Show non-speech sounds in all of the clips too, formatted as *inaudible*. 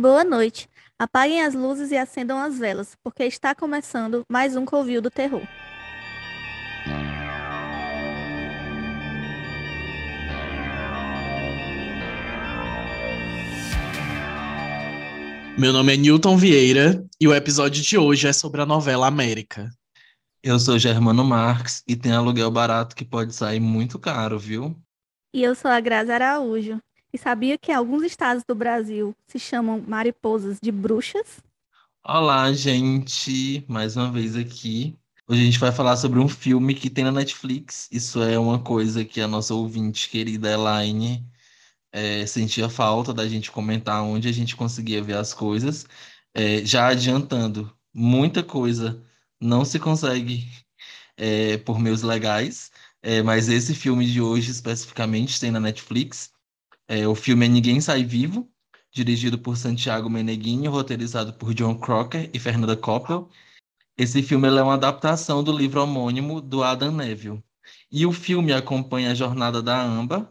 Boa noite. Apaguem as luzes e acendam as velas, porque está começando mais um Covil do Terror. Meu nome é Newton Vieira e o episódio de hoje é sobre a novela América. Eu sou Germano Marques e tem aluguel barato que pode sair muito caro, viu? E eu sou a Grazi Araújo. E sabia que alguns estados do Brasil se chamam mariposas de bruxas? Olá, gente! Mais uma vez aqui. Hoje a gente vai falar sobre um filme que tem na Netflix. Isso é uma coisa que a nossa ouvinte querida Elaine é, sentia falta da gente comentar onde a gente conseguia ver as coisas. É, já adiantando, muita coisa não se consegue é, por meios legais, é, mas esse filme de hoje especificamente tem na Netflix. É, o filme é Ninguém Sai Vivo, dirigido por Santiago Meneghini, roteirizado por John Crocker e Fernanda Koppel. Esse filme é uma adaptação do livro homônimo do Adam Neville. E o filme acompanha a jornada da Amber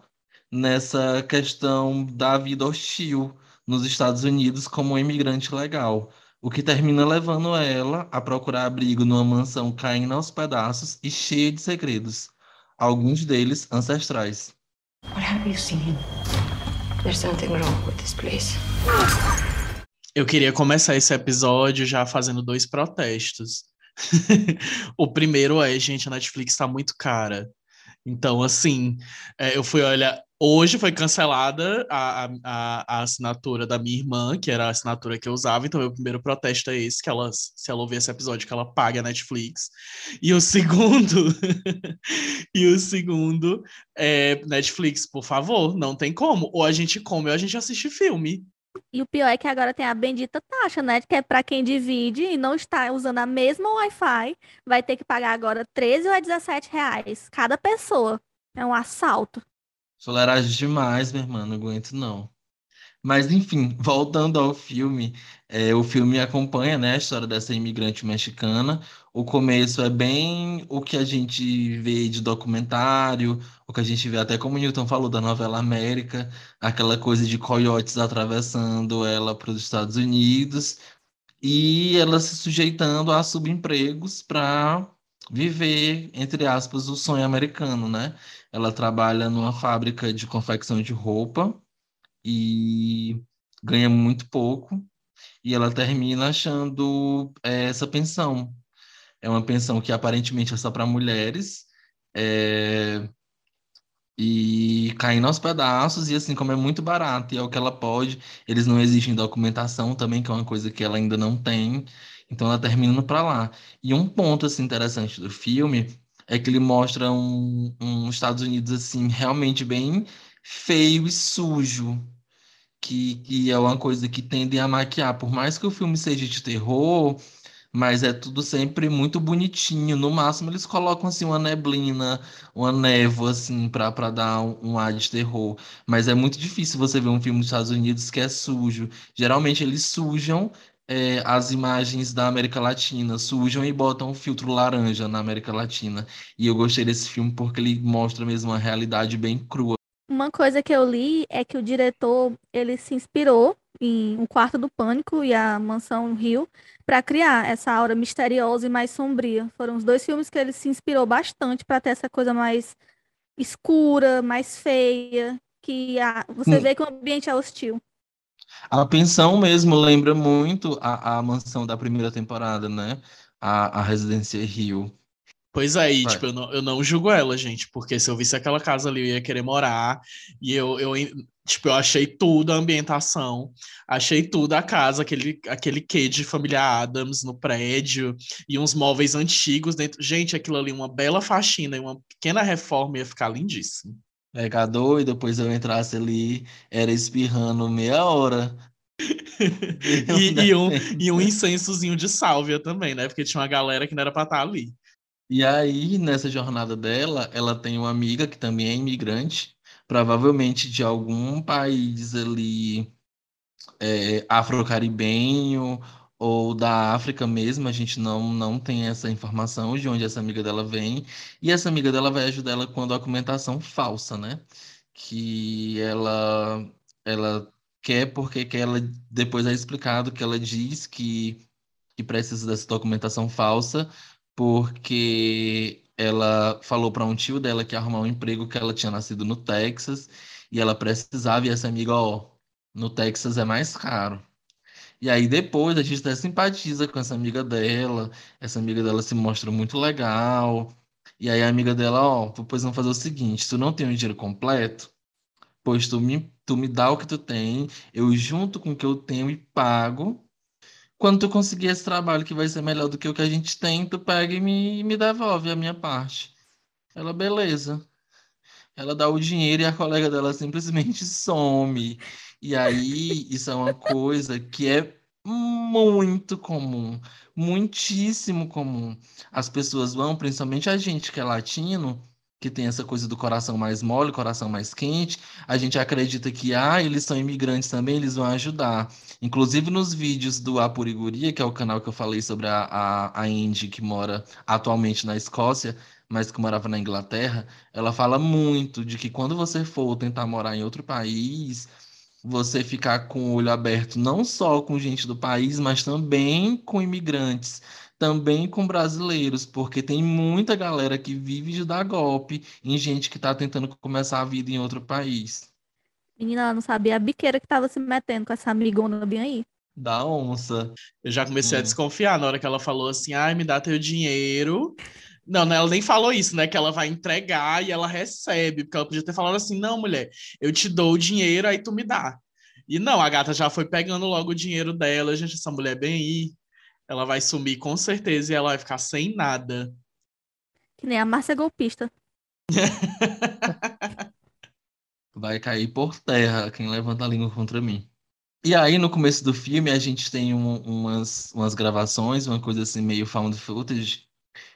nessa questão da vida hostil nos Estados Unidos como um imigrante legal, o que termina levando ela a procurar abrigo numa mansão caindo aos pedaços e cheia de segredos, alguns deles ancestrais. What have you seen? There's something wrong with this place. Eu queria começar esse episódio já fazendo dois protestos. *laughs* o primeiro é, gente, a Netflix está muito cara. Então, assim, é, eu fui olhar. Hoje foi cancelada a, a, a, assinatura da minha irmã, que era a assinatura que eu usava, então meu primeiro protesto é esse, que ela, se ela ouvir esse episódio, que ela pague a Netflix. E o *laughs* segundo, e o segundo é Netflix, por favor, não tem como. Ou a gente come ou a gente assiste filme. E o pior é que agora tem a bendita taxa, né? Que é para quem divide e não está usando a mesma Wi-Fi, vai ter que pagar agora 13 ou 17 reais cada pessoa. É um assalto. Soleragem demais, minha irmã, não aguento não. Mas, enfim, *laughs* voltando ao filme, é, o filme acompanha né, a história dessa imigrante mexicana. O começo é bem o que a gente vê de documentário, o que a gente vê até como o Newton falou da novela América, aquela coisa de coiotes atravessando ela para os Estados Unidos e ela se sujeitando a subempregos para viver, entre aspas, o sonho americano, né? Ela trabalha numa fábrica de confecção de roupa e ganha muito pouco e ela termina achando é, essa pensão. É uma pensão que aparentemente é só para mulheres é, e caindo aos pedaços e assim como é muito barato e é o que ela pode, eles não exigem documentação também, que é uma coisa que ela ainda não tem. Então ela termina para lá. E um ponto assim interessante do filme é que ele mostra um, um Estados Unidos assim realmente bem feio e sujo, que, que é uma coisa que tendem a maquiar. Por mais que o filme seja de terror, mas é tudo sempre muito bonitinho. No máximo, eles colocam assim uma neblina, uma névoa, assim, para dar um, um, ar de terror. Mas é muito difícil você ver um filme dos Estados Unidos que é sujo. Geralmente eles sujam é, as imagens da América Latina, sujam e botam um filtro laranja na América Latina. E eu gostei desse filme porque ele mostra mesmo uma realidade bem crua. Uma coisa que eu li é que o diretor ele se inspirou em Um Quarto do Pânico e a Mansão Rio para criar essa aura misteriosa e mais sombria. Foram os dois filmes que ele se inspirou bastante para ter essa coisa mais escura, mais feia, que a... você hum. vê que o ambiente é hostil. A pensão mesmo lembra muito a, a mansão da primeira temporada, né? A, a Residência Rio. Pois é, e, tipo, eu não, eu não julgo ela, gente, porque se eu visse aquela casa ali, eu ia querer morar, e eu, eu tipo, eu achei tudo a ambientação, achei tudo a casa, aquele, aquele quê de família Adams no prédio, e uns móveis antigos dentro. Gente, aquilo ali, uma bela faxina e uma pequena reforma ia ficar lindíssimo. Pegador, e depois eu entrasse ali, era espirrando meia hora. *laughs* e, e, um, e um incensozinho de sálvia também, né? Porque tinha uma galera que não era pra estar ali. E aí, nessa jornada dela, ela tem uma amiga que também é imigrante, provavelmente de algum país ali é, afro-caribenho ou da África mesmo, a gente não, não tem essa informação de onde essa amiga dela vem. E essa amiga dela vai ajudar ela com a documentação falsa, né? Que ela, ela quer porque que ela depois é explicado que ela diz que, que precisa dessa documentação falsa porque ela falou para um tio dela que ia arrumar um emprego que ela tinha nascido no Texas e ela precisava e essa amiga, ó, no Texas é mais caro. E aí depois a gente até simpatiza com essa amiga dela, essa amiga dela se mostra muito legal. E aí a amiga dela, ó, pois vamos fazer o seguinte, tu não tem o dinheiro completo, pois tu me, tu me dá o que tu tem, eu junto com o que eu tenho e pago. Quando tu conseguir esse trabalho que vai ser melhor do que o que a gente tem, tu pega e me, me devolve a minha parte. Ela, beleza. Ela dá o dinheiro e a colega dela simplesmente some. E aí, isso é uma coisa que é muito comum, muitíssimo comum. As pessoas vão, principalmente a gente que é latino, que tem essa coisa do coração mais mole, coração mais quente, a gente acredita que, ah, eles são imigrantes também, eles vão ajudar. Inclusive nos vídeos do Apuriguria, que é o canal que eu falei sobre a, a, a Indy, que mora atualmente na Escócia, mas que morava na Inglaterra, ela fala muito de que quando você for tentar morar em outro país, você ficar com o olho aberto não só com gente do país, mas também com imigrantes, também com brasileiros, porque tem muita galera que vive de dar golpe em gente que está tentando começar a vida em outro país. Menina, ela não sabia a biqueira que estava se metendo com essa amigona bem aí. Da onça. Eu já comecei hum. a desconfiar na hora que ela falou assim: ai, me dá teu dinheiro não, né, ela nem falou isso, né? Que ela vai entregar e ela recebe, porque ela podia ter falado assim: não, mulher, eu te dou o dinheiro, aí tu me dá. E não, a gata já foi pegando logo o dinheiro dela, gente, essa mulher bem aí, ela vai sumir com certeza e ela vai ficar sem nada. Que nem a Márcia golpista. *laughs* vai cair por terra quem levanta a língua contra mim. E aí, no começo do filme, a gente tem um, umas, umas gravações, uma coisa assim, meio found footage,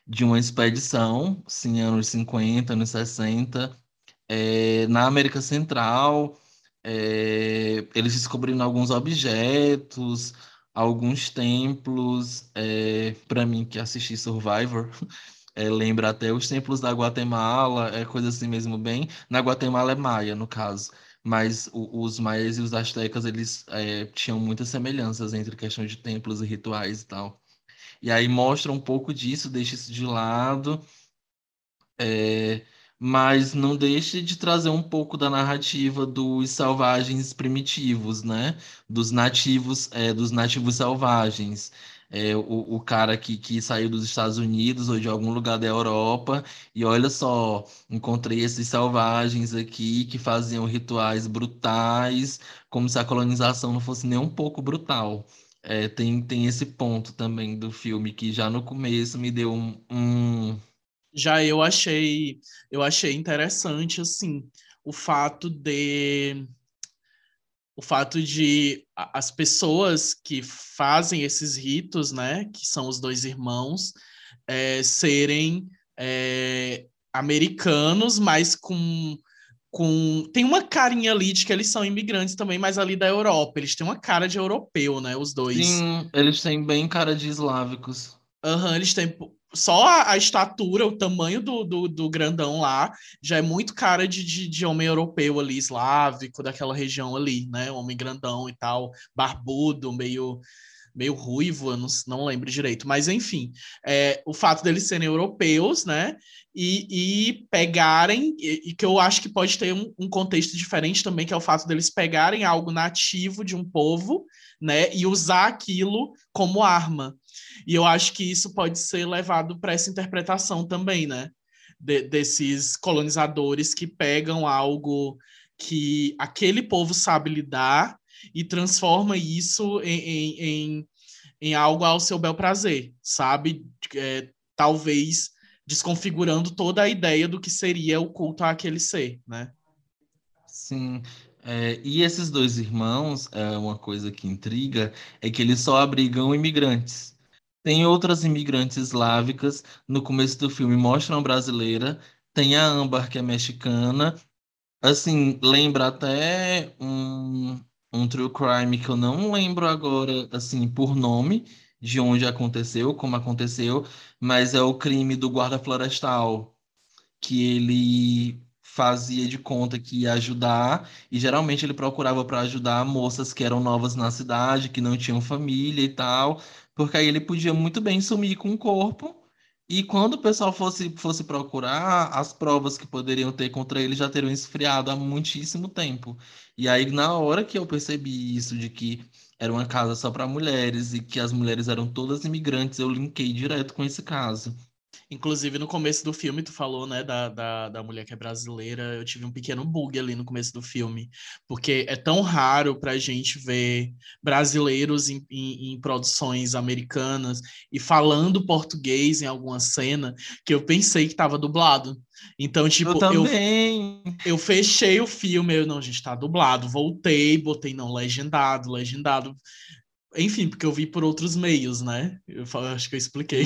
de uma expedição, sim, anos 50, anos 60, é, na América Central. É, eles descobriram alguns objetos, alguns templos. É, Para mim, que assisti Survivor, *laughs* é, lembra até os templos da Guatemala, é coisa assim mesmo, bem. Na Guatemala é maia, no caso. Mas o, os maias e os astecas, eles é, tinham muitas semelhanças entre questão de templos e rituais e tal. E aí mostra um pouco disso, deixa isso de lado, é, mas não deixe de trazer um pouco da narrativa dos selvagens primitivos, né? Dos nativos, é, dos nativos selvagens. É, o, o cara que, que saiu dos Estados Unidos ou de algum lugar da Europa, e olha só, encontrei esses selvagens aqui que faziam rituais brutais, como se a colonização não fosse nem um pouco brutal. É, tem, tem esse ponto também do filme que já no começo me deu um, um... Já eu achei, eu achei interessante assim o fato de o fato de as pessoas que fazem esses ritos, né, que são os dois irmãos, é, serem é, americanos, mas com com. Tem uma carinha ali de que eles são imigrantes também, mas ali da Europa. Eles têm uma cara de europeu, né? Os dois. Sim, eles têm bem cara de eslávicos. Aham, uhum, eles têm. Só a, estatura, o tamanho do, do, do, grandão lá, já é muito cara de, de, de, homem europeu ali, eslávico, daquela região ali, né? Homem grandão e tal, barbudo, meio meio ruivo, eu não, não lembro direito, mas enfim, é, o fato deles serem europeus, né, e, e pegarem, e, e, que eu acho que pode ter um, um, contexto diferente também, que é o fato deles pegarem algo nativo de um povo, né, e usar aquilo como arma. E eu acho que isso pode ser levado para essa interpretação também, né, de, desses colonizadores que pegam algo que aquele povo sabe lidar e transforma isso em, em, em, em algo ao seu bel prazer, sabe? É, talvez desconfigurando toda a ideia do que seria o culto àquele ser, né? Sim. É, e esses dois irmãos, é uma coisa que intriga, é que eles só abrigam imigrantes. Tem outras imigrantes eslávicas, no começo do filme mostram brasileira, tem a Âmbar, que é mexicana, assim, lembra até um, um true crime que eu não lembro agora, assim, por nome, de onde aconteceu, como aconteceu, mas é o crime do guarda florestal, que ele fazia de conta que ia ajudar, e geralmente ele procurava para ajudar moças que eram novas na cidade, que não tinham família e tal, porque aí ele podia muito bem sumir com o corpo. E quando o pessoal fosse, fosse procurar, as provas que poderiam ter contra ele já teriam esfriado há muitíssimo tempo. E aí, na hora que eu percebi isso, de que era uma casa só para mulheres e que as mulheres eram todas imigrantes, eu linkei direto com esse caso. Inclusive, no começo do filme, tu falou, né, da, da, da mulher que é brasileira. Eu tive um pequeno bug ali no começo do filme, porque é tão raro pra gente ver brasileiros em, em, em produções americanas e falando português em alguma cena que eu pensei que tava dublado. Então, tipo, eu, eu, eu, fechei o filme, eu, não, gente, tá dublado. Voltei, botei não legendado, legendado. Enfim, porque eu vi por outros meios, né? Eu acho que eu expliquei.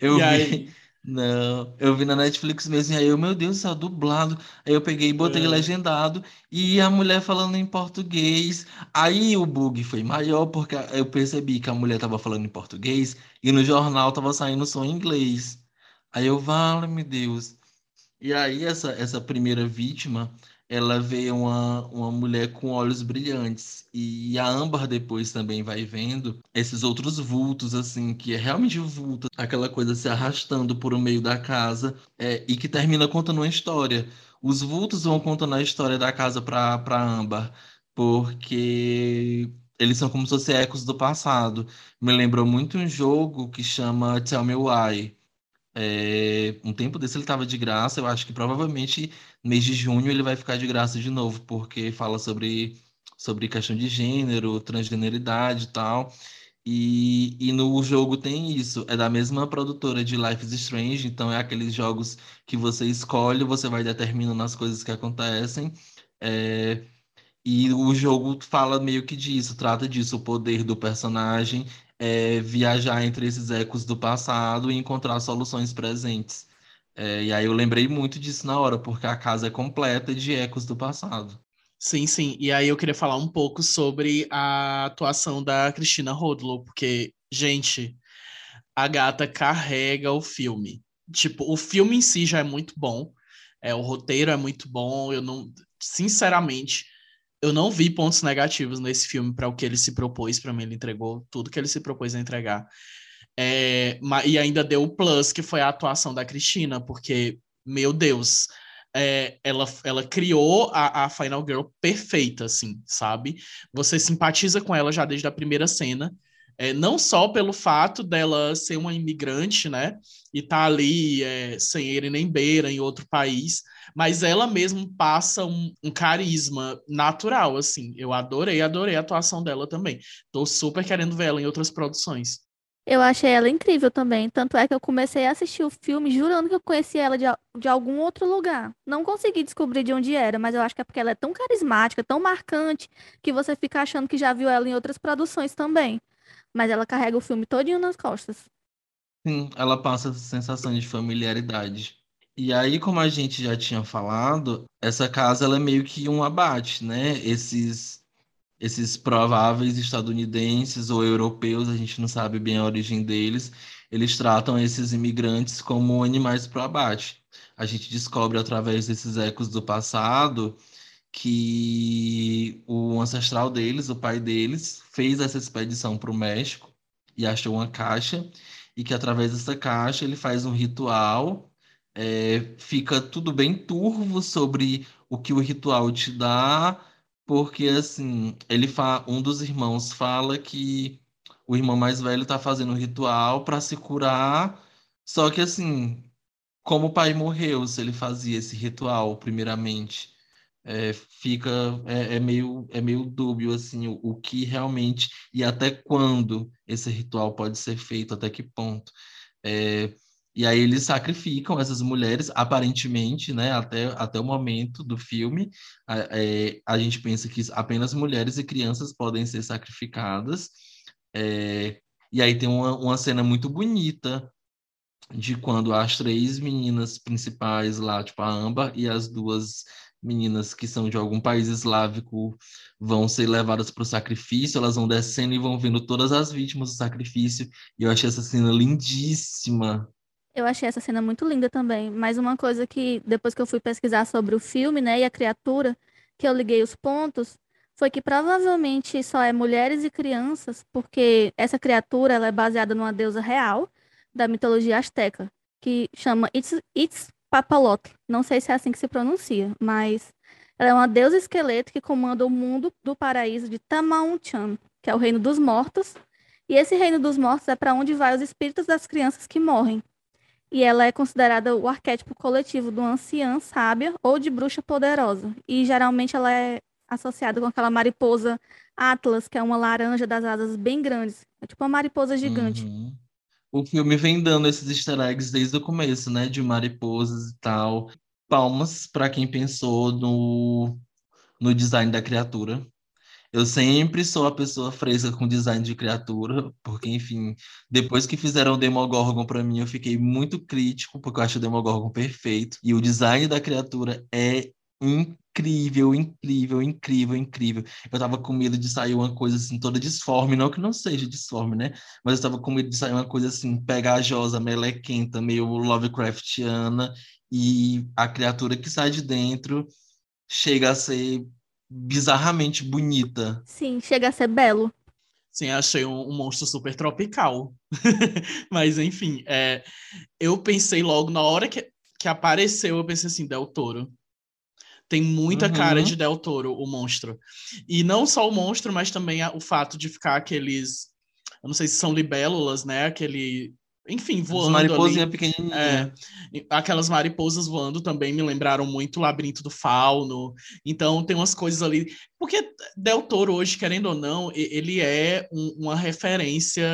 eu, eu *laughs* vi. Aí... Não, eu vi na Netflix mesmo, e aí eu, meu Deus céu, dublado. Aí eu peguei e botei é. legendado, e a mulher falando em português. Aí o bug foi maior, porque eu percebi que a mulher tava falando em português, e no jornal tava saindo som em inglês. Aí eu, vale, meu Deus. E aí essa, essa primeira vítima, ela vê uma, uma mulher com olhos brilhantes. E a Amber depois também vai vendo esses outros vultos, assim, que é realmente vulto, aquela coisa se arrastando por o meio da casa, é, e que termina contando uma história. Os vultos vão contando a história da casa para Amber, porque eles são como se fossem ecos do passado. Me lembrou muito um jogo que chama Tell Me Why é, um tempo desse ele estava de graça, eu acho que provavelmente mês de junho ele vai ficar de graça de novo, porque fala sobre, sobre questão de gênero, transgeneridade e tal. E, e no jogo tem isso, é da mesma produtora de Life is Strange, então é aqueles jogos que você escolhe, você vai determinando as coisas que acontecem. É, e o jogo fala meio que disso, trata disso, o poder do personagem é, viajar entre esses ecos do passado e encontrar soluções presentes. É, e aí eu lembrei muito disso na hora, porque a casa é completa de ecos do passado. Sim, sim. E aí eu queria falar um pouco sobre a atuação da Cristina Rodlow, porque, gente, a gata carrega o filme. Tipo, o filme em si já é muito bom, é, o roteiro é muito bom, eu não, sinceramente, eu não vi pontos negativos nesse filme para o que ele se propôs. Para mim, ele entregou tudo que ele se propôs a entregar. É, e ainda deu o plus, que foi a atuação da Cristina, porque, meu Deus, é, ela, ela criou a, a Final Girl perfeita, assim, sabe? Você simpatiza com ela já desde a primeira cena. É, não só pelo fato dela ser uma imigrante, né? E tá ali é, sem ele nem beira em outro país, mas ela mesmo passa um, um, carisma natural, assim. Eu adorei, adorei a atuação dela também. Tô super querendo ver ela em outras produções. Eu achei ela incrível também. Tanto é que eu comecei a assistir o filme jurando que eu conhecia ela de, de algum outro lugar. Não consegui descobrir de onde era, mas eu acho que é porque ela é tão carismática, tão marcante, que você fica achando que já viu ela em outras produções também mas ela carrega o filme todinho nas costas. Sim, ela passa essa sensação de familiaridade. E aí, como a gente já tinha falado, essa casa ela é meio que um abate, né? Esses esses prováveis estadunidenses ou europeus, a gente não sabe bem a origem deles, eles tratam esses imigrantes como animais para abate. A gente descobre através desses ecos do passado que o ancestral deles, o pai deles, fez essa expedição para o México e achou uma caixa, e que através dessa caixa ele faz um ritual. É, fica tudo bem turvo sobre o que o ritual te dá, porque assim, ele fa um dos irmãos fala que o irmão mais velho está fazendo um ritual para se curar, só que assim, como o pai morreu, se ele fazia esse ritual primeiramente é, fica é, é, meio é meio dúbio assim o, o, que realmente e até quando esse ritual pode ser feito até que ponto. É, e aí eles sacrificam essas mulheres aparentemente né até até o momento do filme a, é, a gente pensa que apenas mulheres e crianças podem ser sacrificadas é, e aí tem uma, uma cena muito bonita de quando as três meninas principais lá, tipo a Amba e as duas meninas que são de algum país eslávico vão ser levadas para o sacrifício, elas vão descendo e vão vendo todas as vítimas do sacrifício. E eu achei essa cena lindíssima. Eu achei essa cena muito linda também, mas uma coisa que depois que eu fui pesquisar sobre o filme, né, e a criatura, que eu liguei os pontos, foi que provavelmente só é mulheres e crianças, porque essa criatura ela é baseada numa deusa real da mitologia asteca, que chama Itzpapalotl. Não sei se é assim que se pronuncia, mas ela é uma deusa esqueleto que comanda o mundo do paraíso de Tamaunchan, que é o reino dos mortos. E esse reino dos mortos é para onde vai os espíritos das crianças que morrem e ela é considerada o arquétipo coletivo uma anciã sábia ou de bruxa poderosa. E geralmente ela é associada com aquela mariposa Atlas, que é uma laranja das asas bem grandes. É tipo uma mariposa gigante. Uhum. O filme vem dando esses easter eggs desde o começo, né? De mariposas e tal. Palmas para quem pensou no, no design da criatura. Eu sempre sou a pessoa fresca com design de criatura, porque, enfim, depois que fizeram o Demogorgon para mim, eu fiquei muito crítico, porque eu acho o Demogorgon perfeito. E o design da criatura é incrível, incrível, incrível, incrível. Eu tava com medo de sair uma coisa assim toda disforme, não que não seja disforme, né? Mas eu tava com medo de sair uma coisa assim pegajosa, melequenta, meio Lovecraftiana, e a criatura que sai de dentro chega a ser bizarramente bonita. Sim, chega a ser belo. Sim, achei um, um monstro super tropical. *laughs* Mas, enfim, é, eu pensei logo, na hora que, que apareceu, eu pensei assim, Del Toro. Tem muita uhum. cara de Del Toro, o monstro. E não só o monstro, mas também o fato de ficar aqueles. Eu não sei se são libélulas, né? Aquele enfim, voando. Mariposinha pequenininha. É, aquelas mariposas voando também me lembraram muito o Labirinto do Fauno. Então tem umas coisas ali. Porque Del Toro, hoje, querendo ou não, ele é um, uma referência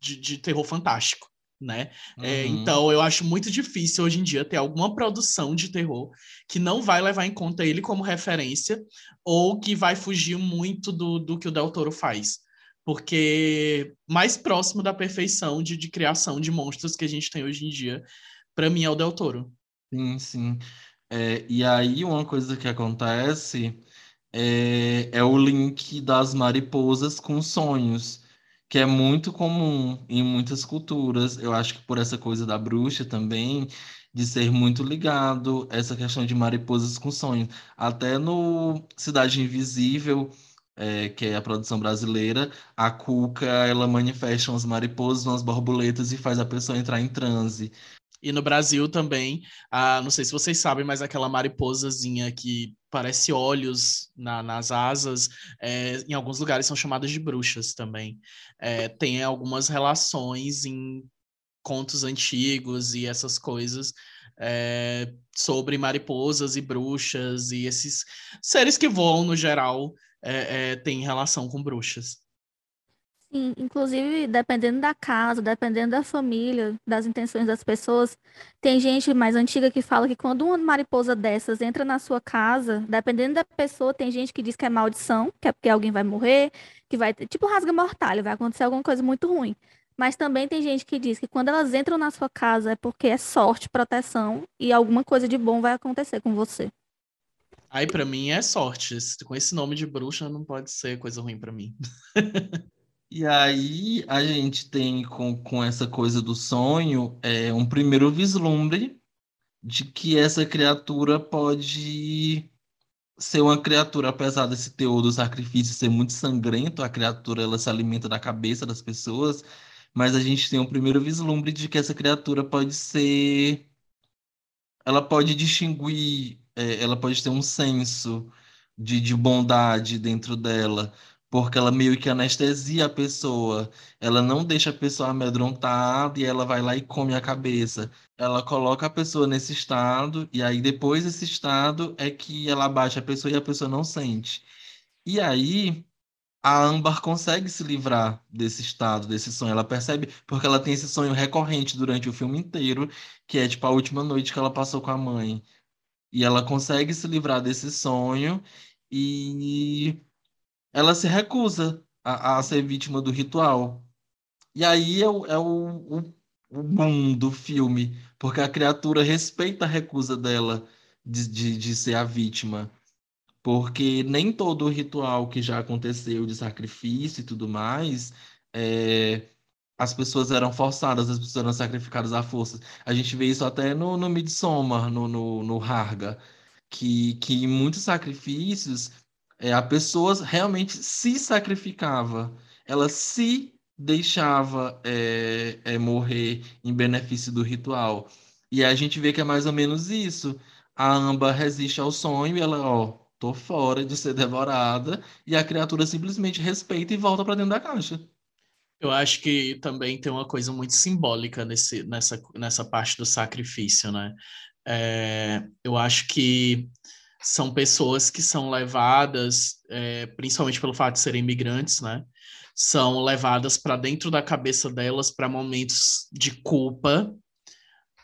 de, de, terror fantástico. Né? É, uhum. É, então eu acho muito difícil hoje em dia ter alguma produção de terror que não vai levar em conta ele como referência ou que vai fugir muito do, do que o Del Toro faz porque mais próximo da perfeição de, de criação de monstros que a gente tem hoje em dia, para mim é o Del Toro. Sim, sim. É, e aí uma coisa que acontece é, é o link das mariposas com sonhos, que é muito comum em muitas culturas. Eu acho que por essa coisa da bruxa também, de ser muito ligado essa questão de mariposas com sonhos. Até no Cidade Invisível é, que é a produção brasileira, a Cuca ela manifesta umas mariposas, umas borboletas e faz a pessoa entrar em transe. E no Brasil também, ah, não sei se vocês sabem, mas aquela mariposazinha que parece olhos na, nas asas, é, em alguns lugares são chamadas de bruxas também. É, tem algumas relações em contos antigos e essas coisas é, sobre mariposas e bruxas e esses seres que voam no geral é, é, tem relação com bruxas. Sim, inclusive, dependendo da casa, dependendo da família, das intenções das pessoas, tem gente mais antiga que fala que quando uma mariposa dessas entra na sua casa, dependendo da pessoa, tem gente que diz que é maldição, que é porque alguém vai morrer, que vai, tipo rasga mortalha, vai acontecer alguma coisa muito ruim. Mas também tem gente que diz que quando elas entram na sua casa é porque é sorte, proteção e alguma coisa de bom vai acontecer com você. Aí para mim é sorte. Com esse nome de bruxa não pode ser coisa ruim para mim. *laughs* e aí a gente tem com, com essa coisa do sonho é um primeiro vislumbre de que essa criatura pode ser uma criatura, apesar desse teor do sacrifício ser muito sangrento, a criatura ela se alimenta da cabeça das pessoas, mas a gente tem um primeiro vislumbre de que essa criatura pode ser ela pode distinguir é, ela pode ter um senso de, de bondade dentro dela, porque ela meio que anestesia a pessoa. Ela não deixa a pessoa amedrontada e ela vai lá e come a cabeça. Ela coloca a pessoa nesse estado, e aí depois desse estado é que ela abaixa a pessoa e a pessoa não sente. E aí a Ambar consegue se livrar desse estado, desse sonho. Ela percebe, porque ela tem esse sonho recorrente durante o filme inteiro, que é tipo a última noite que ela passou com a mãe. E ela consegue se livrar desse sonho e ela se recusa a, a ser vítima do ritual. E aí é o, é o, o, o boom do filme, porque a criatura respeita a recusa dela de, de, de ser a vítima. Porque nem todo o ritual que já aconteceu de sacrifício e tudo mais é, as pessoas eram forçadas, as pessoas eram sacrificadas à força. A gente vê isso até no, no Midsommar, no, no, no Harga, que, que em muitos sacrifícios é, a pessoa realmente se sacrificava, ela se deixava é, é, morrer em benefício do ritual. E a gente vê que é mais ou menos isso. A Amba resiste ao sonho e ela, ó, tô fora de ser devorada, e a criatura simplesmente respeita e volta para dentro da caixa. Eu acho que também tem uma coisa muito simbólica nesse, nessa, nessa parte do sacrifício, né? É, eu acho que são pessoas que são levadas, é, principalmente pelo fato de serem imigrantes, né? São levadas para dentro da cabeça delas para momentos de culpa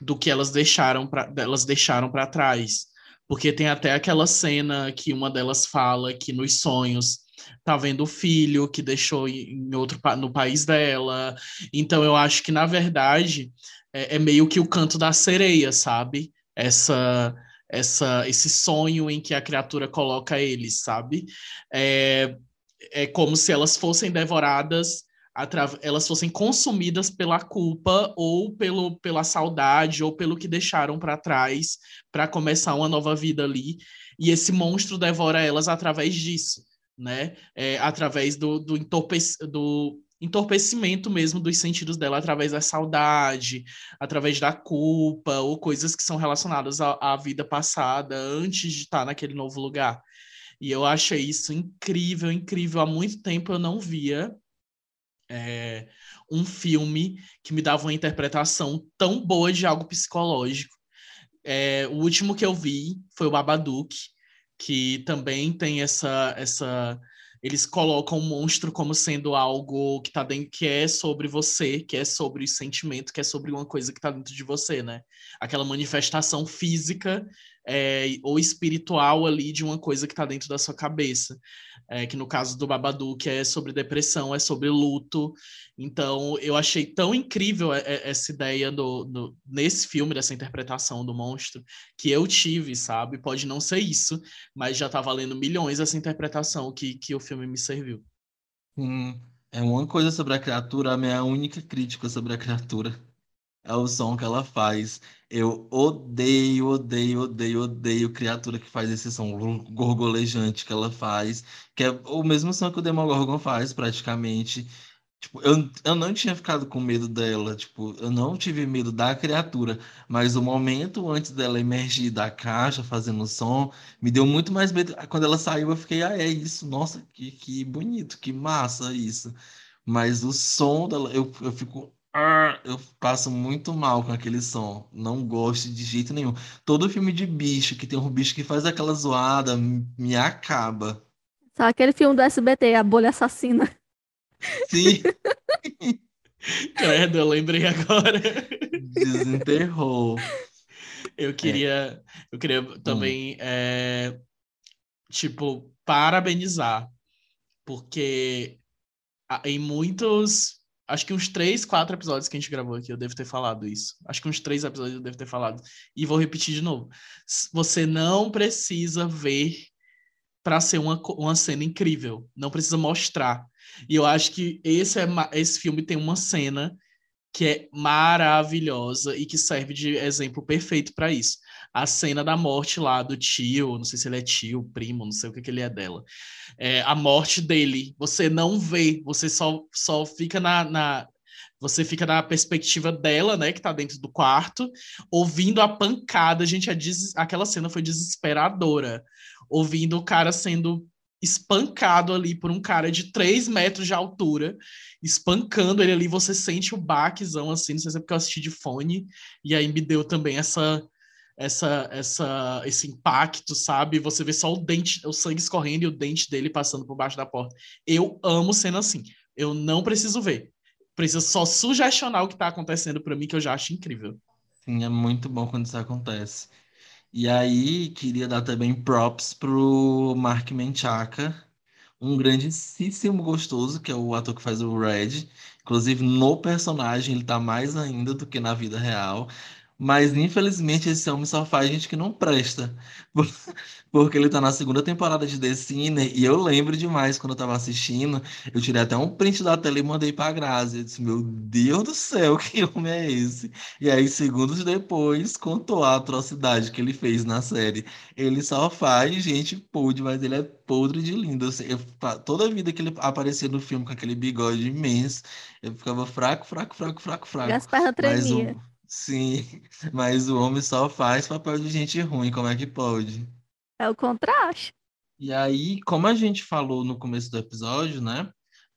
do que elas deixaram para elas deixaram para trás. Porque tem até aquela cena que uma delas fala que nos sonhos tá vendo o filho que deixou em outro no país dela. Então eu acho que na verdade é, é meio que o canto da sereia, sabe? Essa essa esse sonho em que a criatura coloca eles, sabe? É, é como se elas fossem devoradas elas fossem consumidas pela culpa ou pelo, pela saudade ou pelo que deixaram para trás para começar uma nova vida ali e esse monstro devora elas através disso né é, através do, do, entorpec do entorpecimento mesmo dos sentidos dela através da saudade através da culpa ou coisas que são relacionadas à, à vida passada antes de estar naquele novo lugar e eu achei isso incrível incrível há muito tempo eu não via é, um filme que me dava uma interpretação tão boa de algo psicológico. É, o último que eu vi foi o Babadook, que também tem essa essa eles colocam o monstro como sendo algo que tá dentro, que é sobre você, que é sobre o sentimento, que é sobre uma coisa que está dentro de você, né? Aquela manifestação física é, ou espiritual ali de uma coisa que está dentro da sua cabeça. É, que no caso do Babadook é sobre depressão, é sobre luto. Então, eu achei tão incrível essa ideia do, do, nesse filme, dessa interpretação do monstro, que eu tive, sabe? Pode não ser isso, mas já está valendo milhões essa interpretação que, que o filme me serviu. Hum, é uma coisa sobre a criatura, a minha única crítica sobre a criatura é o som que ela faz. Eu odeio, odeio, odeio, odeio criatura que faz esse som gorgolejante que ela faz, que é o mesmo som que o Demogorgon faz, praticamente. Tipo, eu, eu não tinha ficado com medo dela, tipo, eu não tive medo da criatura, mas o momento antes dela emergir da caixa fazendo som, me deu muito mais medo. Quando ela saiu, eu fiquei, ah, é isso, nossa, que, que bonito, que massa isso. Mas o som dela, eu, eu fico eu passo muito mal com aquele som. Não gosto de jeito nenhum. Todo filme de bicho que tem um bicho que faz aquela zoada me acaba. Só aquele filme do SBT, A Bolha Assassina. Sim. *laughs* Credo, eu lembrei agora. Desenterrou. Eu queria, é. eu queria também, hum. é, tipo, parabenizar, porque em muitos acho que uns três, quatro episódios que a gente gravou aqui, eu devo ter falado isso. Acho que uns três episódios eu devo ter falado. E vou repetir de novo. Você não precisa ver para ser uma, uma cena incrível. Não precisa mostrar. E eu acho que esse, é, esse filme tem uma cena que é maravilhosa e que serve de exemplo perfeito para isso. A cena da morte lá do tio, não sei se ele é tio, primo, não sei o que, que ele é dela. É, a morte dele, você não vê, você só, só fica na, na você fica na perspectiva dela, né, que tá dentro do quarto, ouvindo a pancada, gente, a des... aquela cena foi desesperadora, ouvindo o cara sendo espancado ali por um cara de 3 metros de altura, espancando ele ali, você sente o baquezão assim, não sei se é porque eu assisti de fone, e aí me deu também essa essa essa esse impacto, sabe? Você vê só o dente, o sangue escorrendo e o dente dele passando por baixo da porta. Eu amo cena assim. Eu não preciso ver. Preciso só sugestionar o que tá acontecendo para mim que eu já acho incrível. Sim, é muito bom quando isso acontece. E aí, queria dar também props pro Mark Menchaca, um grandíssimo gostoso, que é o ator que faz o Red. Inclusive, no personagem, ele tá mais ainda do que na vida real. Mas infelizmente esse homem só faz gente que não presta. Porque ele tá na segunda temporada de The Sinner e eu lembro demais quando eu tava assistindo. Eu tirei até um print da tela e mandei pra Grazi. Eu disse, meu Deus do céu, *laughs* que homem é esse? E aí, segundos depois, contou a atrocidade que ele fez na série. Ele só faz gente podre, mas ele é podre de lindo. Eu, toda a vida que ele aparecia no filme com aquele bigode imenso, eu ficava fraco, fraco, fraco, fraco, fraco. Gaspar tremia. Mas o... Sim, *laughs* mas o homem só faz papel de gente ruim, como é que pode? É o contraste. E aí, como a gente falou no começo do episódio, né?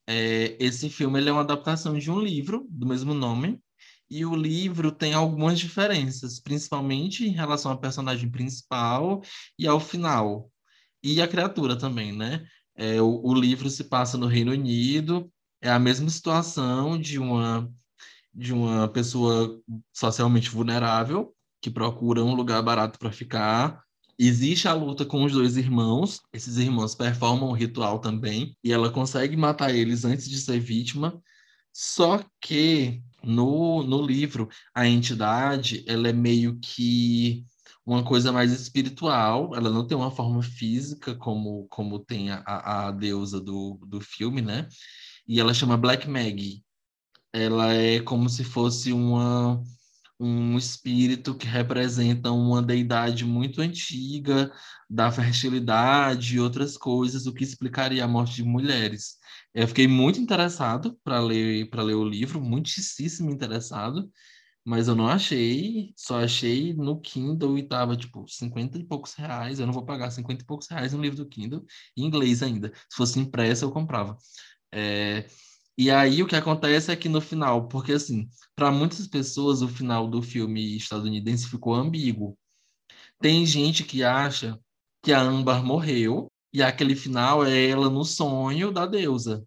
É, esse filme ele é uma adaptação de um livro do mesmo nome. E o livro tem algumas diferenças, principalmente em relação ao personagem principal e ao final. E a criatura também, né? É, o, o livro se passa no Reino Unido, é a mesma situação de uma de uma pessoa socialmente vulnerável que procura um lugar barato para ficar. Existe a luta com os dois irmãos. Esses irmãos performam um ritual também e ela consegue matar eles antes de ser vítima. Só que no, no livro a entidade ela é meio que uma coisa mais espiritual. Ela não tem uma forma física como como tem a, a deusa do, do filme, né? E ela chama Black Maggie ela é como se fosse uma, um espírito que representa uma deidade muito antiga da fertilidade e outras coisas, o que explicaria a morte de mulheres. Eu fiquei muito interessado para ler para ler o livro, muitíssimo interessado, mas eu não achei, só achei no Kindle e tava tipo 50 e poucos reais. Eu não vou pagar 50 e poucos reais no livro do Kindle, em inglês ainda. Se fosse impresso, eu comprava. É, e aí o que acontece é que no final, porque assim, para muitas pessoas o final do filme estadunidense ficou ambíguo. Tem gente que acha que a Amber morreu e aquele final é ela no sonho da deusa.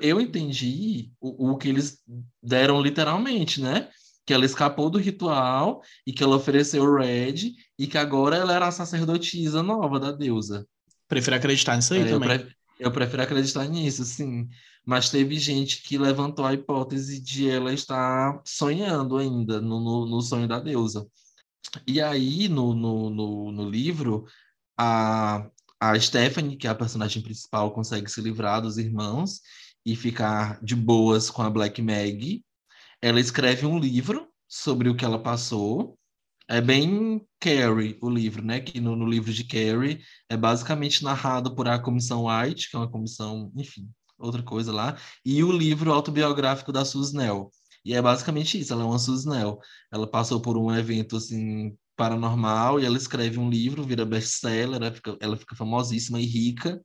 Eu entendi o, o que eles deram literalmente, né? Que ela escapou do ritual e que ela ofereceu o Red e que agora ela era a sacerdotisa nova da deusa. Prefiro acreditar nisso aí é, também. Eu, eu prefiro acreditar nisso, sim mas teve gente que levantou a hipótese de ela estar sonhando ainda no, no, no sonho da deusa. E aí, no, no, no, livro, a, a Stephanie, que é a personagem principal, consegue se livrar dos irmãos e ficar de boas com a Black Mag. Ela escreve um livro sobre o que ela passou. É bem Carrie, o livro, né? Que no, no livro de Carrie é basicamente narrado por a Comissão White, que é uma comissão, enfim, outra coisa lá, e o livro autobiográfico da Susnell. E é basicamente isso, ela é uma Susnell. Ela passou por um evento assim paranormal e ela escreve um livro, vira best-seller, ela fica, ela fica famosíssima e rica.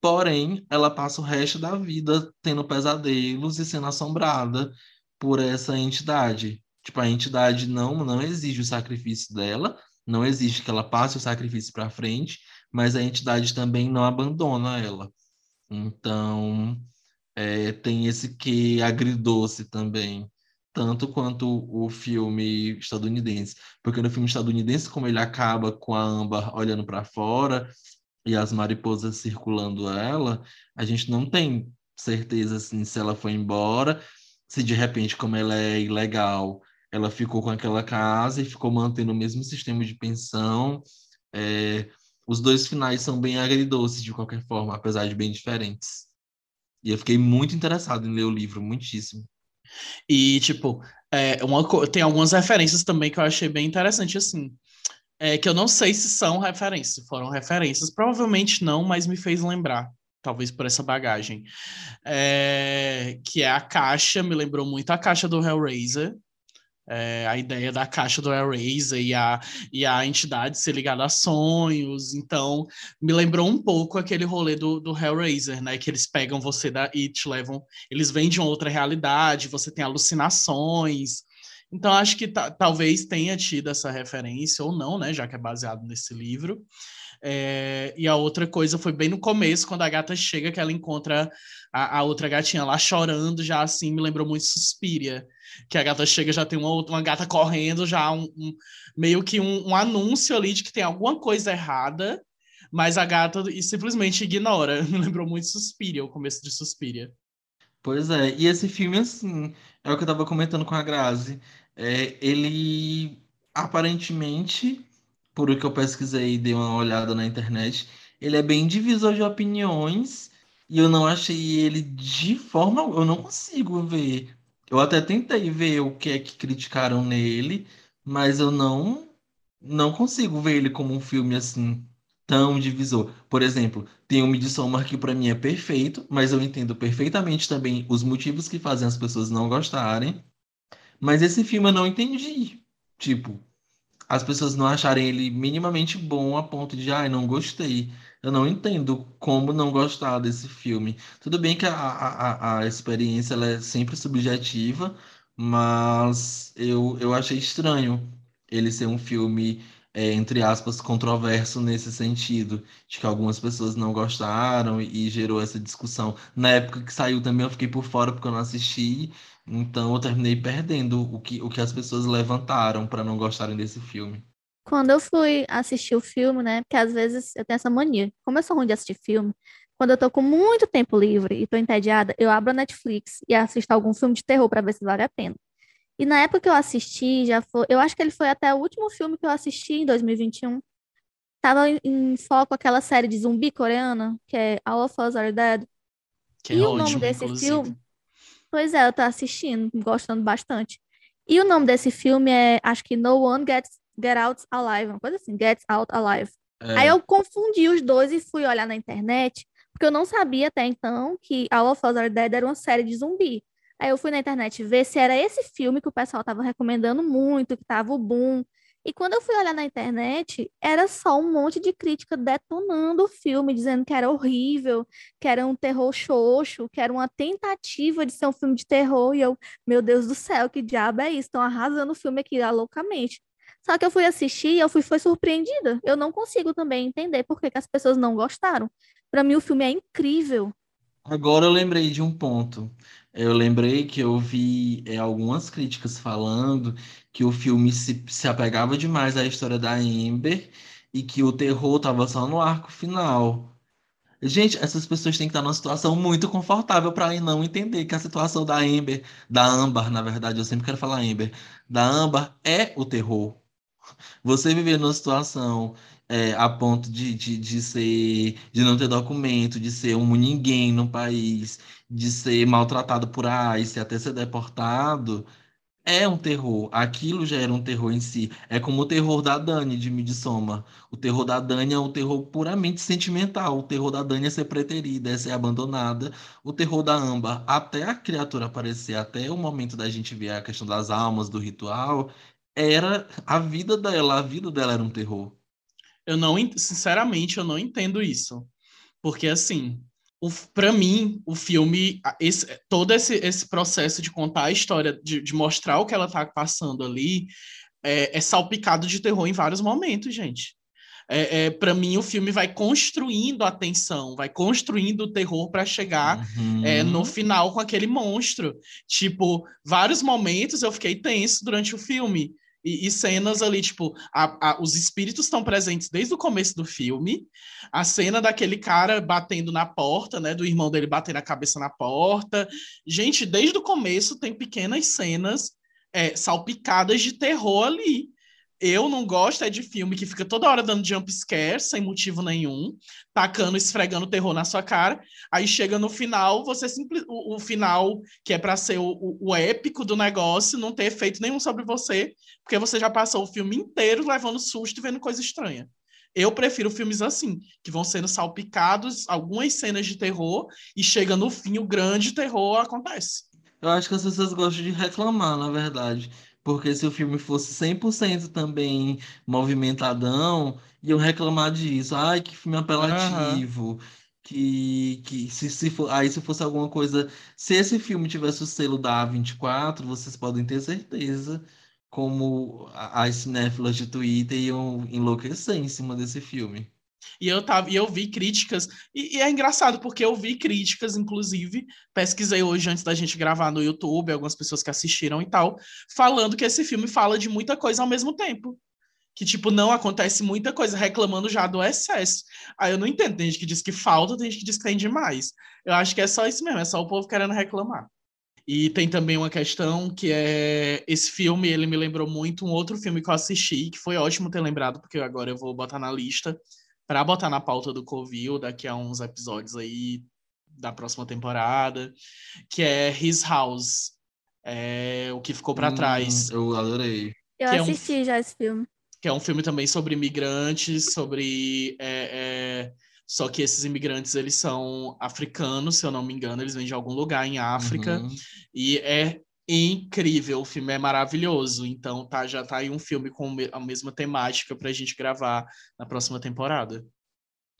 Porém, ela passa o resto da vida tendo pesadelos e sendo assombrada por essa entidade. Tipo, a entidade não não exige o sacrifício dela, não exige que ela passe o sacrifício para frente, mas a entidade também não abandona ela. Então, é, tem esse que agridoce também, tanto quanto o filme estadunidense. Porque no filme estadunidense, como ele acaba com a Amber olhando para fora e as mariposas circulando ela, a gente não tem certeza assim, se ela foi embora, se de repente, como ela é ilegal, ela ficou com aquela casa e ficou mantendo o mesmo sistema de pensão. É, os dois finais são bem agridoces de qualquer forma, apesar de bem diferentes. E eu fiquei muito interessado em ler o livro, muitíssimo. E, tipo, é, uma, tem algumas referências também que eu achei bem interessante, assim. É, que eu não sei se são referências, se foram referências. Provavelmente não, mas me fez lembrar. Talvez por essa bagagem. É, que é a caixa, me lembrou muito a caixa do Hellraiser, é, a ideia da caixa do Hellraiser e a, e a entidade ser ligada a sonhos. Então, me lembrou um pouco aquele rolê do, do Hellraiser, né? Que eles pegam você da, e te levam. Eles vêm de uma outra realidade, você tem alucinações. Então, acho que talvez tenha tido essa referência, ou não, né? Já que é baseado nesse livro. É, e a outra coisa foi bem no começo, quando a gata chega, que ela encontra a, a outra gatinha lá chorando, já assim, me lembrou muito Suspiria. Que a gata chega, já tem uma, uma gata correndo, já um, um meio que um, um, anúncio ali de que tem alguma coisa errada, mas a gata simplesmente ignora. *laughs* Me lembrou muito Suspiria, o começo de Suspiria. Pois é, e esse filme, assim, é o que eu tava comentando com a Grazi. É, ele aparentemente, por o que eu pesquisei e dei uma olhada na internet, ele é bem divisor de opiniões e eu não achei ele de forma. Eu não consigo ver. Eu até tentei ver o que é que criticaram nele, mas eu não não consigo ver ele como um filme assim tão divisor. Por exemplo, tem o Midsommar que para mim é perfeito, mas eu entendo perfeitamente também os motivos que fazem as pessoas não gostarem. Mas esse filme eu não entendi. Tipo, as pessoas não acharem ele minimamente bom a ponto de, ai, não gostei. Eu não entendo como não gostar desse filme. Tudo bem que a, a, a experiência ela é sempre subjetiva, mas eu, eu achei estranho ele ser um filme, é, entre aspas, controverso nesse sentido, de que algumas pessoas não gostaram e, e gerou essa discussão. Na época que saiu também eu fiquei por fora porque eu não assisti, então eu terminei perdendo o que, o que as pessoas levantaram para não gostarem desse filme. Quando eu fui assistir o filme, né? Porque às vezes eu tenho essa mania. Como eu sou ruim de assistir filme, quando eu tô com muito tempo livre e tô entediada, eu abro a Netflix e assisto algum filme de terror para ver se vale a pena. E na época que eu assisti, já foi. Eu acho que ele foi até o último filme que eu assisti em 2021. Tava em, em foco aquela série de zumbi coreana, que é All of Us Are Dead. Que é e o ótimo, nome desse inclusive. filme. Pois é, eu tô assistindo, gostando bastante. E o nome desse filme é, acho que No One Gets Get Out Alive, uma coisa assim, Gets Out Alive. É, Aí eu confundi os dois e fui olhar na internet, porque eu não sabia até então que All of Us Are Dead era uma série de zumbi. Aí eu fui na internet ver se era esse filme que o pessoal tava recomendando muito, que tava o boom. E quando eu fui olhar na internet, era só um monte de crítica detonando o filme, dizendo que era horrível, que era um terror xoxo, que era uma tentativa de ser um filme de terror. E eu, meu Deus do céu, que diabo é isso? Estão arrasando o filme aqui loucamente. Só que eu fui assistir e eu fui, foi surpreendida. Eu não consigo também entender por que, que as pessoas não gostaram. Para mim, o filme é incrível. Agora eu lembrei de um ponto. Eu lembrei que eu vi é, algumas críticas falando que o filme se, se apegava demais à história da Amber e que o terror estava só no arco final. Gente, essas pessoas têm que estar numa situação muito confortável para não entender que a situação da Amber, da Amber, na verdade, eu sempre quero falar Amber, da Amber é o terror. Você viver numa situação é, a ponto de, de, de ser, de não ter documento, de ser um ninguém no país, de ser maltratado por ICE, até ser deportado, é um terror. Aquilo já era um terror em si. É como o terror da Dani de Midsommar. O terror da Dani é um terror puramente sentimental. O terror da Dani é ser preterida, é ser abandonada. O terror da Amber, até a criatura aparecer, até o momento da gente ver a questão das almas, do ritual, era a vida dela. A vida dela era um terror. Eu não, en- sinceramente, eu não entendo isso. Porque, assim, o, pra mim, o filme, esse, todo esse, esse processo de contar a história, de, de mostrar o que ela tá passando ali, é, é salpicado de terror em vários momentos, gente. É, é, para mim, o filme vai construindo a tensão, vai construindo o terror para chegar é, no Uhum. final com aquele monstro. Tipo, vários momentos eu fiquei tenso durante o filme. E, e cenas ali, tipo, a- a- os espíritos estão presentes desde o começo do filme. A cena daquele cara batendo na porta, né? Do irmão dele batendo a cabeça na porta. Gente, desde o começo tem pequenas cenas é, salpicadas de terror ali. Eu não gosto é de filme que fica toda hora dando jump scare, sem motivo nenhum, tacando, esfregando terror na sua cara. Aí chega no final, você simples, o, o final que é para ser o, o, o épico do negócio, não ter efeito nenhum sobre você, porque você já passou o filme inteiro levando susto e vendo coisa estranha. Eu prefiro filmes assim, que vão sendo salpicados, algumas cenas de terror, e chega no fim, o grande terror acontece. Eu acho que as pessoas gostam de reclamar, na verdade. Porque se o filme fosse 100% também movimentadão, iam reclamar disso. Ai, que filme apelativo. Que, que se, se for, aí se fosse alguma coisa. Se esse filme tivesse o selo da A24, vocês podem ter certeza como as cinéfilas de Twitter iam enlouquecer em cima desse filme. E eu, tava, e eu vi críticas, e, e é engraçado, porque eu vi críticas, inclusive, pesquisei hoje antes da gente gravar no YouTube, algumas pessoas que assistiram e tal, falando que esse filme fala de muita coisa ao mesmo tempo. Que, tipo, não acontece muita coisa, reclamando já do excesso. Aí eu não entendo, tem gente que diz que falta, tem gente que diz que tem demais. Eu acho que é só isso mesmo, é só o povo querendo reclamar. E tem também uma questão que é esse filme, ele me lembrou muito um outro filme que eu assisti, que foi ótimo ter lembrado, porque agora eu vou botar na lista para botar na pauta do Covil daqui a uns episódios aí da próxima temporada, que é His House, é, o que ficou para hum, trás. Eu adorei. Eu que assisti é um, já esse filme. Que é um filme também sobre imigrantes, sobre é, é, só que esses imigrantes, eles são africanos, se eu não me engano, eles vêm de algum lugar em África. Uhum. E é incrível, o filme é maravilhoso. Então, tá, já tá aí um filme com a mesma temática pra gente gravar na próxima temporada.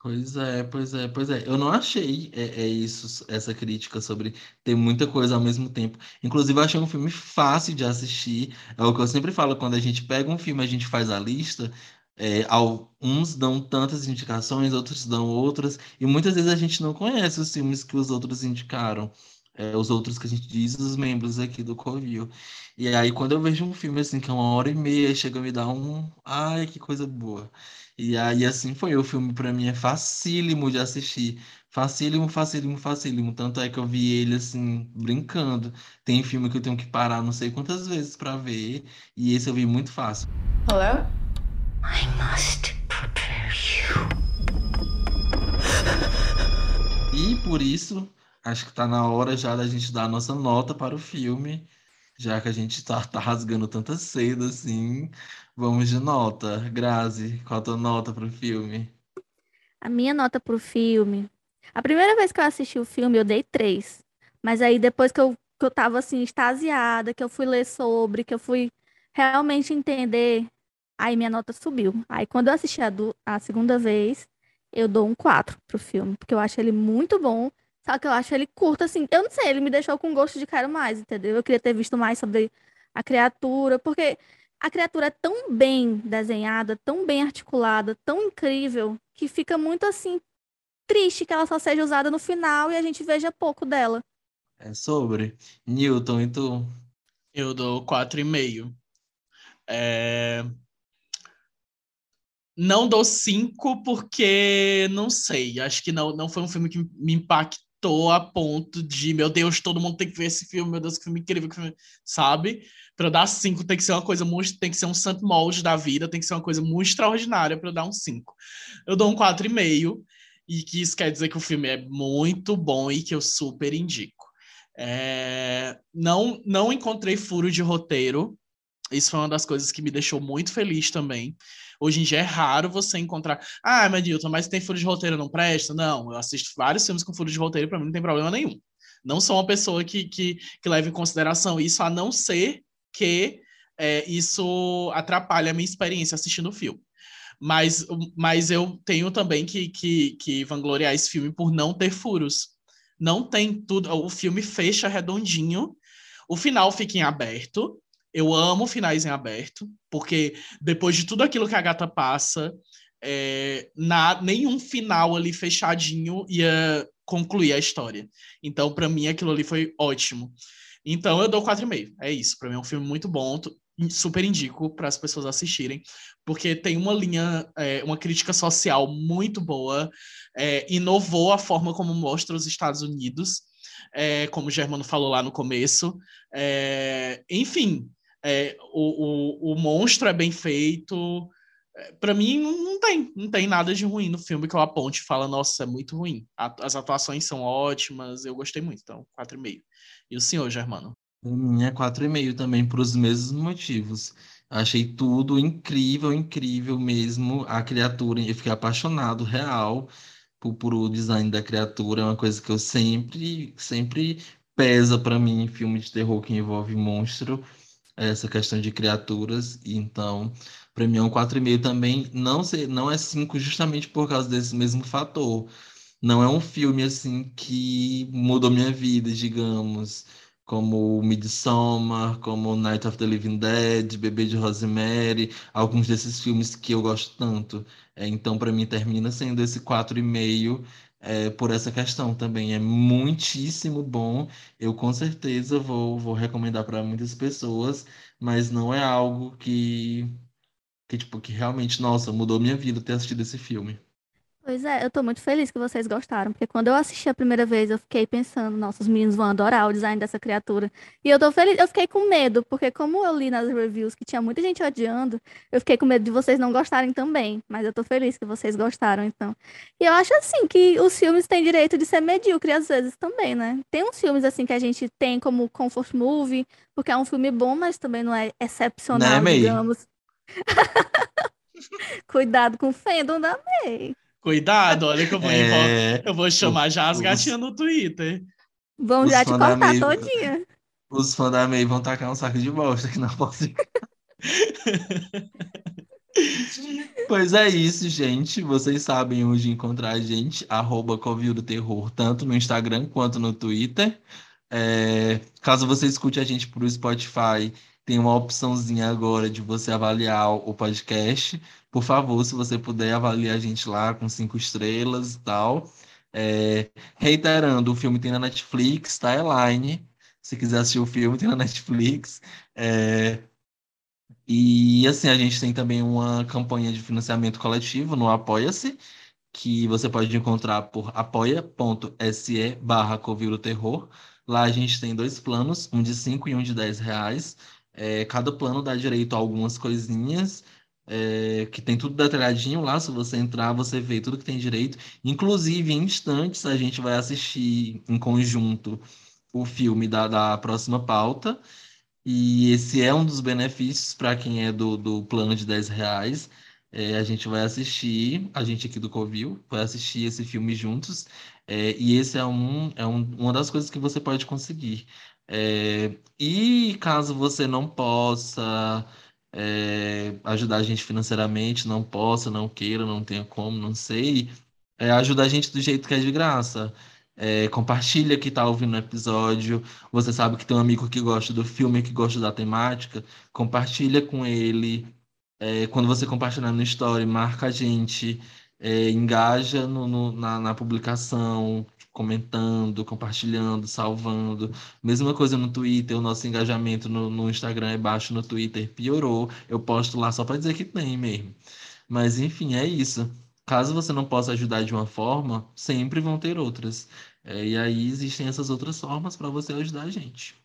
Pois é, pois é, pois é. Eu não achei é, é isso, essa crítica sobre ter muita coisa ao mesmo tempo. Inclusive, eu achei um filme fácil de assistir. É o que eu sempre falo, quando a gente pega um filme, a gente faz a lista, é, uns dão tantas indicações, outros dão outras, e muitas vezes a gente não conhece os filmes que os outros indicaram. É, os outros que a gente diz, os membros aqui do Covil. E aí, quando eu vejo um filme assim, que é uma hora e meia, chega a me dar um. Ai, que coisa boa. E aí, assim foi. O filme, para mim, é facílimo de assistir. Facílimo, facílimo, facílimo. Tanto é que eu vi ele, assim, brincando. Tem filme que eu tenho que parar não sei quantas vezes para ver, e esse eu vi muito fácil. Hello? I must prepare you. E por isso, acho que tá na hora já da gente dar a nossa nota para o filme, já que a gente tá, tá rasgando tanta seda assim. Vamos de nota. Grazi, qual a tua nota para o filme? A minha nota para o filme. A primeira vez que eu assisti o filme, eu dei três. Mas aí depois que eu, que eu tava assim, extasiada, que eu fui ler sobre, que eu fui realmente entender Aí minha nota subiu. Aí quando eu assisti a, do, a segunda vez, eu dou um 4 pro filme, porque eu acho ele muito bom. Só que eu acho ele curto, assim. Eu não sei, ele me deixou com gosto de quero mais, entendeu? Eu queria ter visto mais sobre a criatura, porque a criatura é tão bem desenhada, tão bem articulada, tão incrível, que fica muito assim triste que ela só seja usada no final e a gente veja pouco dela. É sobre. Newton, e tu? Eu dou 4,5. É... Não dou cinco porque não sei. Acho que não, não foi um filme que me impactou a ponto de, meu Deus, todo mundo tem que ver esse filme, meu Deus, que filme incrível, que filme, sabe? Para dar cinco tem que ser uma coisa muito, tem que ser um santo molde da vida, tem que ser uma coisa muito extraordinária para dar um cinco. Eu dou um quatro e meio e que isso quer dizer que o filme é muito bom e que eu super indico. É... Não, não encontrei furo de roteiro. Isso foi uma das coisas que me deixou muito feliz também. Hoje em dia é raro você encontrar. Ah, mas Dilton, mas tem furo de roteiro, não presta? Não, eu assisto vários filmes com furo de roteiro, para mim não tem problema nenhum. Não sou uma pessoa que, que, que leva em consideração isso, a não ser que é, isso atrapalhe a minha experiência assistindo o filme. Mas, mas eu tenho também que, que, que vangloriar esse filme por não ter furos. Não tem tudo. O filme fecha redondinho. O final fica em aberto. Eu amo finais em aberto, porque depois de tudo aquilo que a gata passa, é, na, nenhum final ali fechadinho ia concluir a história. Então, para mim, aquilo ali foi ótimo. Então, eu dou 4,5. É isso. Para mim, é um filme muito bom. Super indico para as pessoas assistirem, porque tem uma linha, é, uma crítica social muito boa, é, inovou a forma como mostra os Estados Unidos, é, como o Germano falou lá no começo. É, enfim, é, o, o, o monstro é bem feito. É, para mim, não, não, tem, não tem nada de ruim no filme que eu aponte e fala, nossa, é muito ruim. as atuações são ótimas, eu gostei muito, então, 4,5. E o senhor, Germano? Mim é 4,5 também, por os mesmos motivos. Achei tudo incrível, incrível mesmo. A criatura, eu fiquei apaixonado, real, por, por o design da criatura. É uma coisa que eu sempre, sempre pesa para mim em filme de terror que envolve monstro essa questão de criaturas, então, para mim é um 4,5 também, não, ser, não é 5 justamente por causa desse mesmo fator. Não é um filme, assim, que mudou minha vida, digamos, como Midsommar, como Night of the Living Dead, Bebê de Rosemary, alguns desses filmes que eu gosto tanto. É, então, para mim, termina sendo esse 4,5 é, por essa questão também. É muitíssimo bom. Eu com certeza vou, vou recomendar para muitas pessoas, mas não é algo que, que, tipo, que realmente, nossa, mudou minha vida ter assistido esse filme. Pois é, eu tô muito feliz que vocês gostaram, porque quando eu assisti a primeira vez, eu fiquei pensando, nossa, os meninos vão adorar o design dessa criatura. E eu tô feliz, eu fiquei com medo, porque como eu li nas reviews que tinha muita gente odiando, eu fiquei com medo de vocês não gostarem também. Mas eu tô feliz que vocês gostaram, então. E eu acho assim que os filmes têm direito de ser medíocre às vezes também, né? Tem uns filmes assim que a gente tem como comfort movie, porque é um filme bom, mas também não é excepcional, Né, May? digamos. *laughs* Cuidado com o fandom da May. Cuidado, olha que eu vou, É, eu vou chamar já as os- gatinhas no Twitter. Vão Os já te cortar May- todinha. Os fãs da May vão tacar um saco de bosta aqui na porta. *laughs* Pois é isso, gente. Vocês sabem onde encontrar a gente, arroba Covil do Terror, tanto no Instagram quanto no Twitter. É, caso você escute a gente por Spotify, tem uma opçãozinha agora de você avaliar o podcast. Por favor, se você puder avaliar a gente lá com cinco estrelas e tal. É, reiterando, o filme tem na Netflix, tá? É Line. Se quiser assistir o filme, *laughs* tem na Netflix. É, e assim, a gente tem também uma campanha de financiamento coletivo no Apoia-se, que você pode encontrar por apoia.se barra Terror. Lá a gente tem dois planos, um de 5 e um de 10 reais. É, cada plano dá direito a algumas coisinhas, é, que tem tudo detalhadinho lá. Se você entrar, você vê tudo que tem direito. Inclusive, em instantes, a gente vai assistir em conjunto o filme da, da próxima pauta. E esse é um dos benefícios para quem é do, do plano de 10 reais. É, a gente vai assistir, a gente aqui do Covil, vai assistir esse filme juntos. É, e esse é, um, é um, uma das coisas que você pode conseguir. É, e caso você não possa é, ajudar a gente financeiramente, não possa, não queira, não tenha como, não sei, é, ajuda a gente do jeito que é de graça. É, compartilha que tá ouvindo o episódio. Você sabe que tem um amigo que gosta do filme, que gosta da temática. Compartilha com ele. É, quando você compartilhar no story, marca a gente. é, engaja no, no- na, na publicação, comentando, compartilhando, salvando. Mesma coisa no Twitter. O nosso engajamento no, no Instagram é baixo, no Twitter piorou. Eu posto lá só para dizer que tem mesmo. Mas enfim, é isso. Caso você não possa ajudar de uma forma, sempre vão ter outras. É, e aí existem essas outras formas para você ajudar a gente.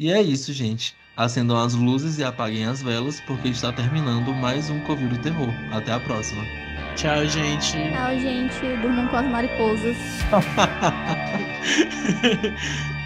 E é isso, gente. Acendam as luzes e apaguem as velas, porque está terminando mais um Covil do Terror. Até a próxima. Tchau, gente. Tchau, gente. Durmam com as mariposas. *laughs*